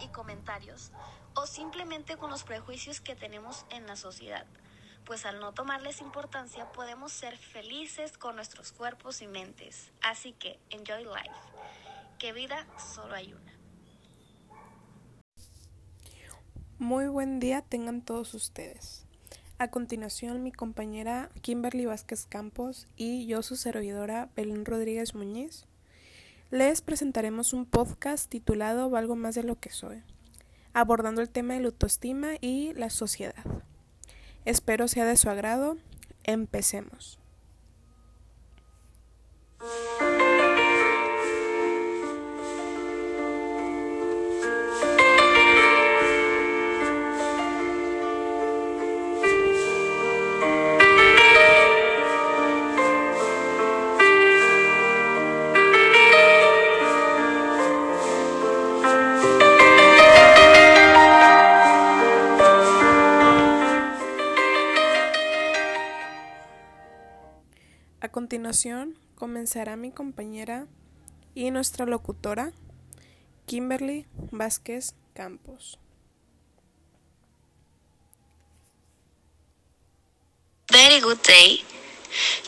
y comentarios o simplemente con los prejuicios que tenemos en la sociedad, pues al no tomarles importancia podemos ser felices con nuestros cuerpos y mentes. Así que enjoy life, que vida solo hay una. Muy buen día tengan todos ustedes. A continuación, mi compañera Kimberly Vázquez Campos y yo, su servidora Belén Rodríguez Muñiz, les presentaremos un podcast titulado Valgo más de lo que soy, abordando el tema de la autoestima y la sociedad. Espero sea de su agrado. Empecemos. Comenzará mi compañera y nuestra locutora, Kimberly Vázquez Campos. Very good day.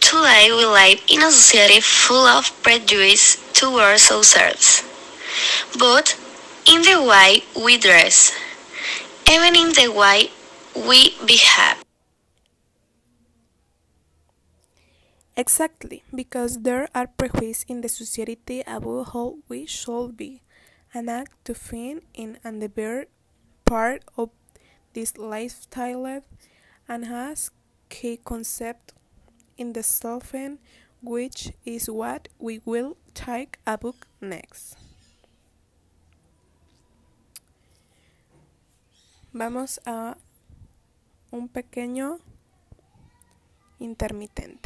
Today we live in a society full of prejudice towards ourselves, but in the way we dress, even in the way we behave. Exactly, because there are prejudices in the society about how we should be and act to fit in and the bear part of this lifestyle and has key concept in the self which is what we will take a book next. Vamos a un pequeño intermitente.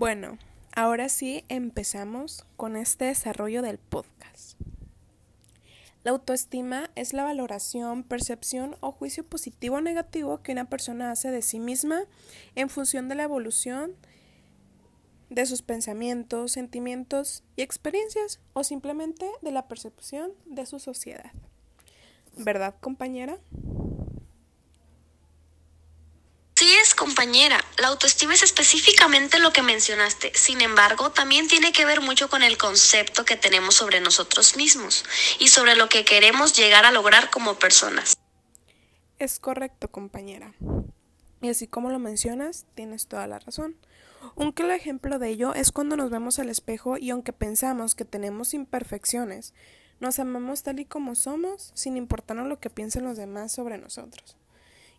Bueno, ahora sí empezamos con este desarrollo del podcast. La autoestima es la valoración, percepción o juicio positivo o negativo que una persona hace de sí misma en función de la evolución de sus pensamientos, sentimientos y experiencias o simplemente de la percepción de su sociedad. ¿Verdad, compañera? Sí es, compañera. La autoestima es específicamente lo que mencionaste. Sin embargo, también tiene que ver mucho con el concepto que tenemos sobre nosotros mismos y sobre lo que queremos llegar a lograr como personas. Es correcto, compañera. Y así como lo mencionas, tienes toda la razón. Un claro ejemplo de ello es cuando nos vemos al espejo y aunque pensamos que tenemos imperfecciones, nos amamos tal y como somos, sin importarnos lo que piensen los demás sobre nosotros.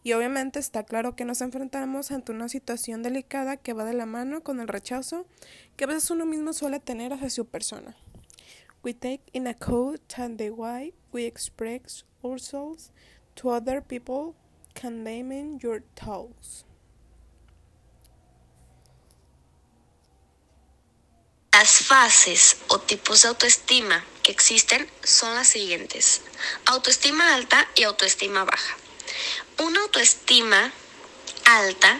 Y obviamente está claro que nos enfrentamos ante una situación delicada que va de la mano con el rechazo que a veces uno mismo suele tener hacia su persona. We take in account the way we express ourselves to other people, condemning your thoughts. Las fases o tipos de autoestima que existen son las siguientes. Autoestima alta y autoestima baja. Una autoestima alta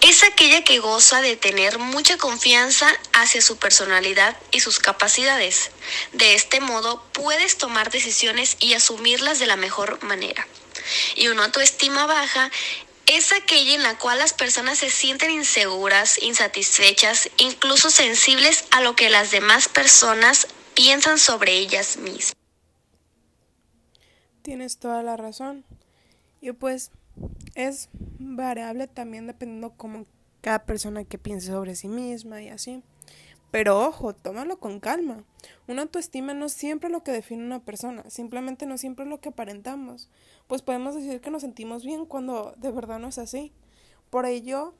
es aquella que goza de tener mucha confianza hacia su personalidad y sus capacidades. De este modo puedes tomar decisiones y asumirlas de la mejor manera. Y una autoestima baja es aquella en la cual las personas se sienten inseguras, insatisfechas, incluso sensibles a lo que las demás personas piensan sobre ellas mismas. Tienes toda la razón. Y pues es variable también dependiendo como cada persona que piense sobre sí misma y así. Pero ojo, tómalo con calma. Una autoestima no siempre es lo que define una persona, simplemente no siempre es lo que aparentamos. Pues podemos decir que nos sentimos bien cuando de verdad no es así. Por ello,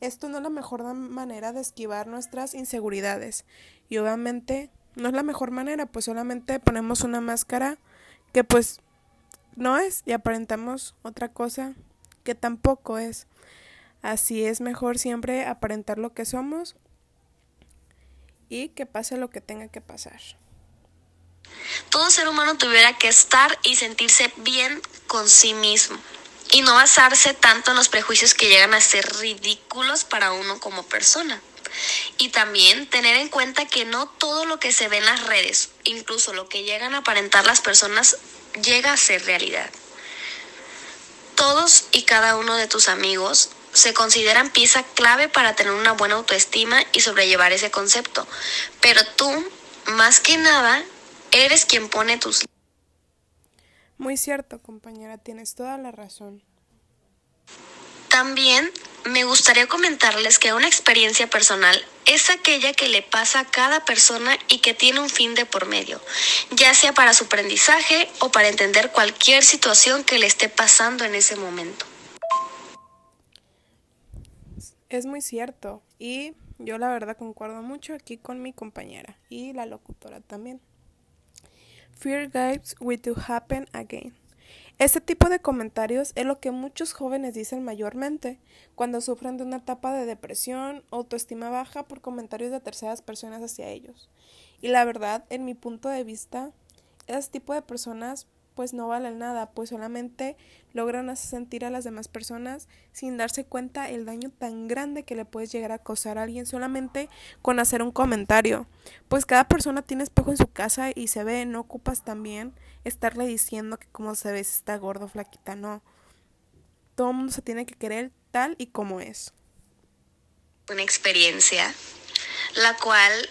esto no es la mejor manera de esquivar nuestras inseguridades. Y obviamente no es la mejor manera, pues solamente ponemos una máscara que pues no es y aparentamos otra cosa que tampoco es. Así es mejor siempre aparentar lo que somos y que pase lo que tenga que pasar. Todo ser humano tuviera que estar y sentirse bien con sí mismo y no basarse tanto en los prejuicios que llegan a ser ridículos para uno como persona. Y también tener en cuenta que no todo lo que se ve en las redes, incluso lo que llegan a aparentar las personas, llega a ser realidad. Todos y cada uno de tus amigos se consideran pieza clave para tener una buena autoestima y sobrellevar ese concepto. Pero tú, más que nada, eres quien pone tus... Muy cierto, compañera, tienes toda la razón. También me gustaría comentarles que una experiencia personal es aquella que le pasa a cada persona y que tiene un fin de por medio, ya sea para su aprendizaje o para entender cualquier situación que le esté pasando en ese momento. Es muy cierto y yo la verdad concuerdo mucho aquí con mi compañera y la locutora también. Fear guides will to happen again. Este tipo de comentarios es lo que muchos jóvenes dicen mayormente cuando sufren de una etapa de depresión o autoestima baja por comentarios de terceras personas hacia ellos. Y la verdad, en mi punto de vista, ese tipo de personas pues no valen nada, pues solamente logran hacer sentir a las demás personas sin darse cuenta el daño tan grande que le puedes llegar a causar a alguien solamente con hacer un comentario. Pues cada persona tiene espejo en su casa y se ve, no ocupas también estarle diciendo que como se ve está gordo, flaquita, no. Todo el mundo se tiene que querer tal y como es. Una experiencia, la cual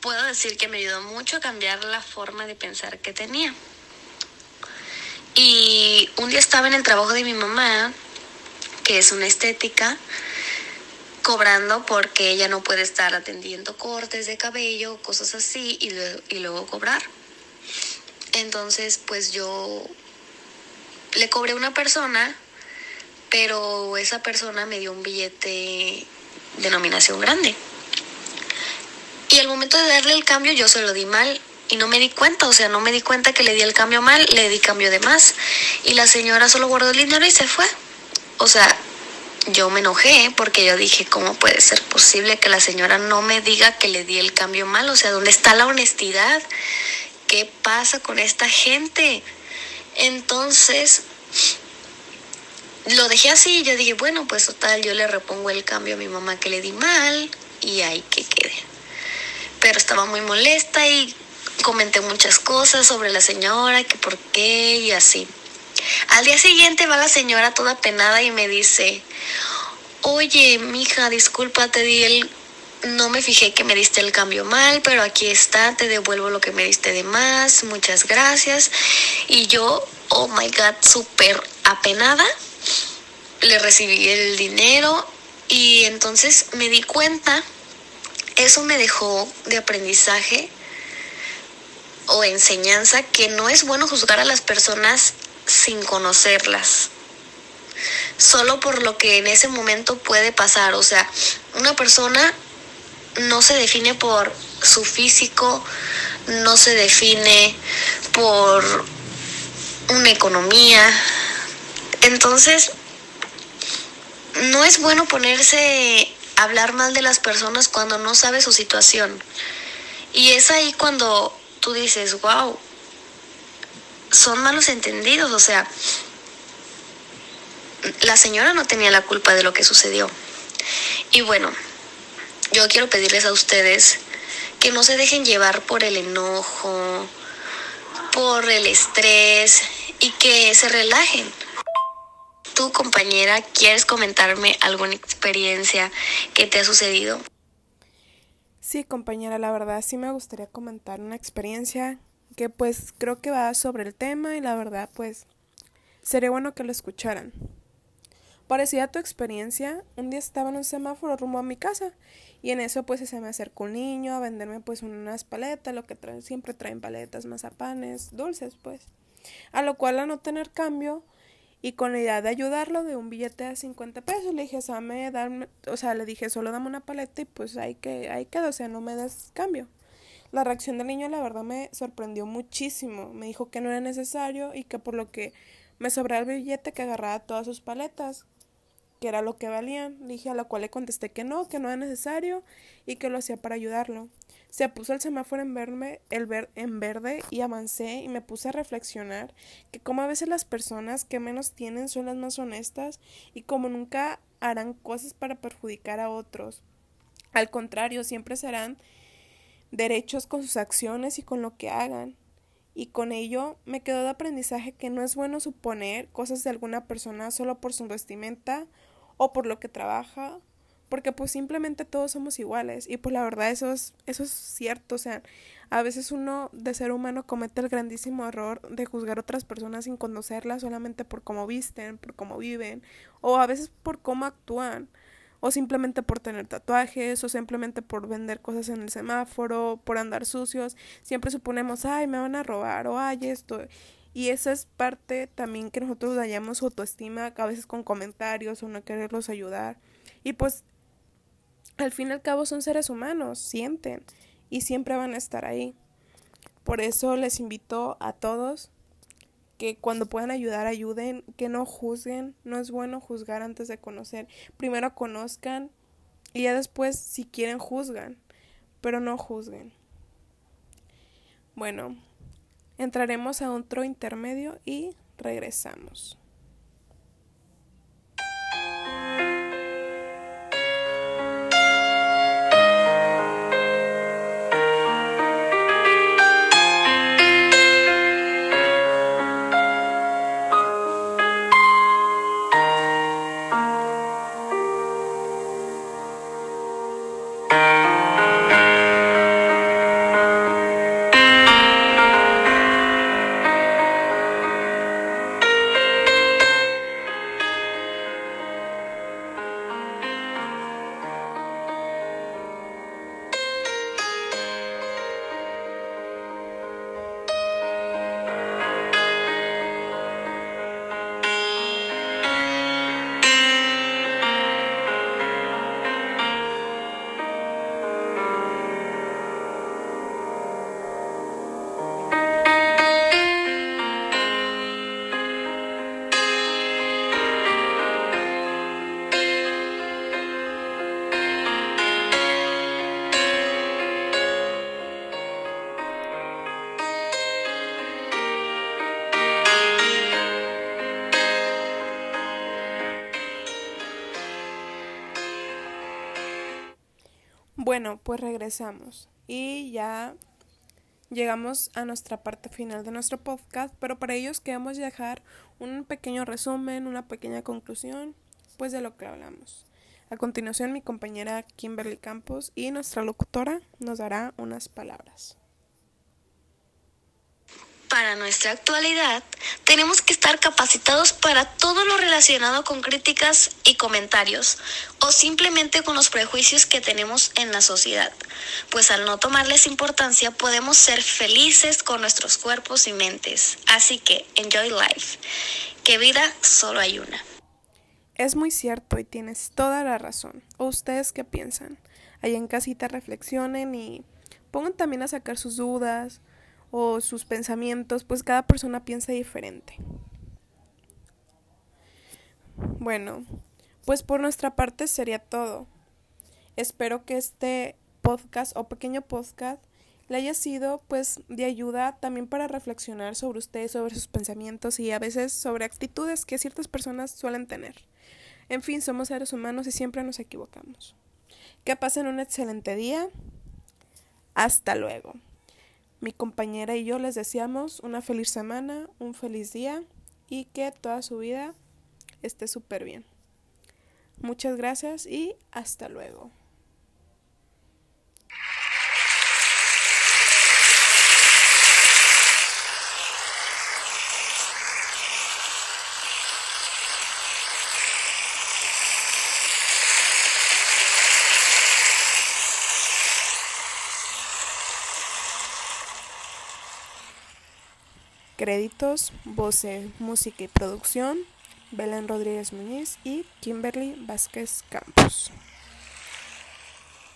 puedo decir que me ayudó mucho a cambiar la forma de pensar que tenía. Y un día estaba en el trabajo de mi mamá, que es una estética, cobrando porque ella no puede estar atendiendo cortes de cabello, cosas así, y, y luego cobrar. Entonces, pues yo le cobré a una persona, pero esa persona me dio un billete de nominación grande. Y al momento de darle el cambio yo se lo di mal y no me di cuenta, o sea, no me di cuenta que le di el cambio mal, le di cambio de más y la señora solo guardó el dinero y se fue. O sea, yo me enojé porque yo dije, ¿cómo puede ser posible que la señora no me diga que le di el cambio mal? O sea, ¿dónde está la honestidad? ¿Qué pasa con esta gente? Entonces, lo dejé así y yo dije, bueno, pues total, yo le repongo el cambio a mi mamá que le di mal y ahí que quede. Pero estaba muy molesta y comenté muchas cosas sobre la señora, que por qué y así. Al día siguiente va la señora toda penada y me dice, oye, mija, disculpa, te di el... No me fijé que me diste el cambio mal, pero aquí está, te devuelvo lo que me diste de más, muchas gracias. Y yo, oh my god, súper apenada, le recibí el dinero y entonces me di cuenta, eso me dejó de aprendizaje o enseñanza que no es bueno juzgar a las personas sin conocerlas. Solo por lo que en ese momento puede pasar. O sea, una persona no se define por su físico, no se define por una economía. Entonces, no es bueno ponerse a hablar mal de las personas cuando no sabe su situación. Y es ahí cuando tú dices, wow, son malos entendidos, o sea, la señora no tenía la culpa de lo que sucedió. Y bueno, yo quiero pedirles a ustedes que no se dejen llevar por el enojo, por el estrés y que se relajen. Tu compañera, ¿quieres comentarme alguna experiencia que te ha sucedido? Sí, compañera, la verdad sí me gustaría comentar una experiencia que pues creo que va sobre el tema y la verdad pues sería bueno que lo escucharan. Parecida a tu experiencia, un día estaba en un semáforo rumbo a mi casa y en eso pues se me acercó un niño a venderme pues unas paletas, lo que traen, siempre traen paletas, mazapanes, dulces pues. A lo cual a no tener cambio y con la idea de ayudarlo de un billete de 50 pesos le dije, Same, darme, o sea, le dije, solo dame una paleta y pues ahí, que, ahí quedó, o sea, no me des cambio. La reacción del niño la verdad me sorprendió muchísimo. Me dijo que no era necesario y que por lo que me sobraba el billete que agarraba todas sus paletas, que era lo que valían. Dije a la cual le contesté que no, que no era necesario y que lo hacía para ayudarlo. Se puso el semáforo en, verme, el ver, en verde y avancé y me puse a reflexionar que como a veces las personas que menos tienen son las más honestas y como nunca harán cosas para perjudicar a otros. Al contrario, siempre serán derechos con sus acciones y con lo que hagan. Y con ello me quedó de aprendizaje que no es bueno suponer cosas de alguna persona solo por su vestimenta o por lo que trabaja, porque pues simplemente todos somos iguales y pues la verdad eso es eso es cierto, o sea, a veces uno de ser humano comete el grandísimo error de juzgar a otras personas sin conocerlas solamente por cómo visten, por cómo viven o a veces por cómo actúan o simplemente por tener tatuajes o simplemente por vender cosas en el semáforo, por andar sucios, siempre suponemos, ay, me van a robar o ay, esto y esa es parte también que nosotros dañamos autoestima a veces con comentarios o no quererlos ayudar. Y pues al fin y al cabo son seres humanos, sienten y siempre van a estar ahí. Por eso les invito a todos que cuando puedan ayudar, ayuden, que no juzguen, no es bueno juzgar antes de conocer. Primero conozcan y ya después si quieren juzgan, pero no juzguen. Bueno, Entraremos a otro intermedio y regresamos. Bueno, pues regresamos y ya llegamos a nuestra parte final de nuestro podcast, pero para ellos queremos dejar un pequeño resumen, una pequeña conclusión, pues de lo que hablamos. A continuación, mi compañera Kimberly Campos y nuestra locutora nos dará unas palabras para nuestra actualidad, tenemos que estar capacitados para todo lo relacionado con críticas y comentarios o simplemente con los prejuicios que tenemos en la sociedad, pues al no tomarles importancia podemos ser felices con nuestros cuerpos y mentes. Así que, enjoy life, que vida solo hay una. Es muy cierto y tienes toda la razón. ¿O ustedes qué piensan? Ahí en casita reflexionen y pongan también a sacar sus dudas, o sus pensamientos, pues cada persona piensa diferente. Bueno, pues por nuestra parte sería todo. Espero que este podcast o pequeño podcast le haya sido pues de ayuda también para reflexionar sobre usted, sobre sus pensamientos y a veces sobre actitudes que ciertas personas suelen tener. En fin, somos seres humanos y siempre nos equivocamos. Que pasen un excelente día. Hasta luego. Mi compañera y yo les deseamos una feliz semana, un feliz día y que toda su vida esté súper bien. Muchas gracias y hasta luego. Créditos, voce, música y producción, Belén Rodríguez Muñiz y Kimberly Vázquez Campos.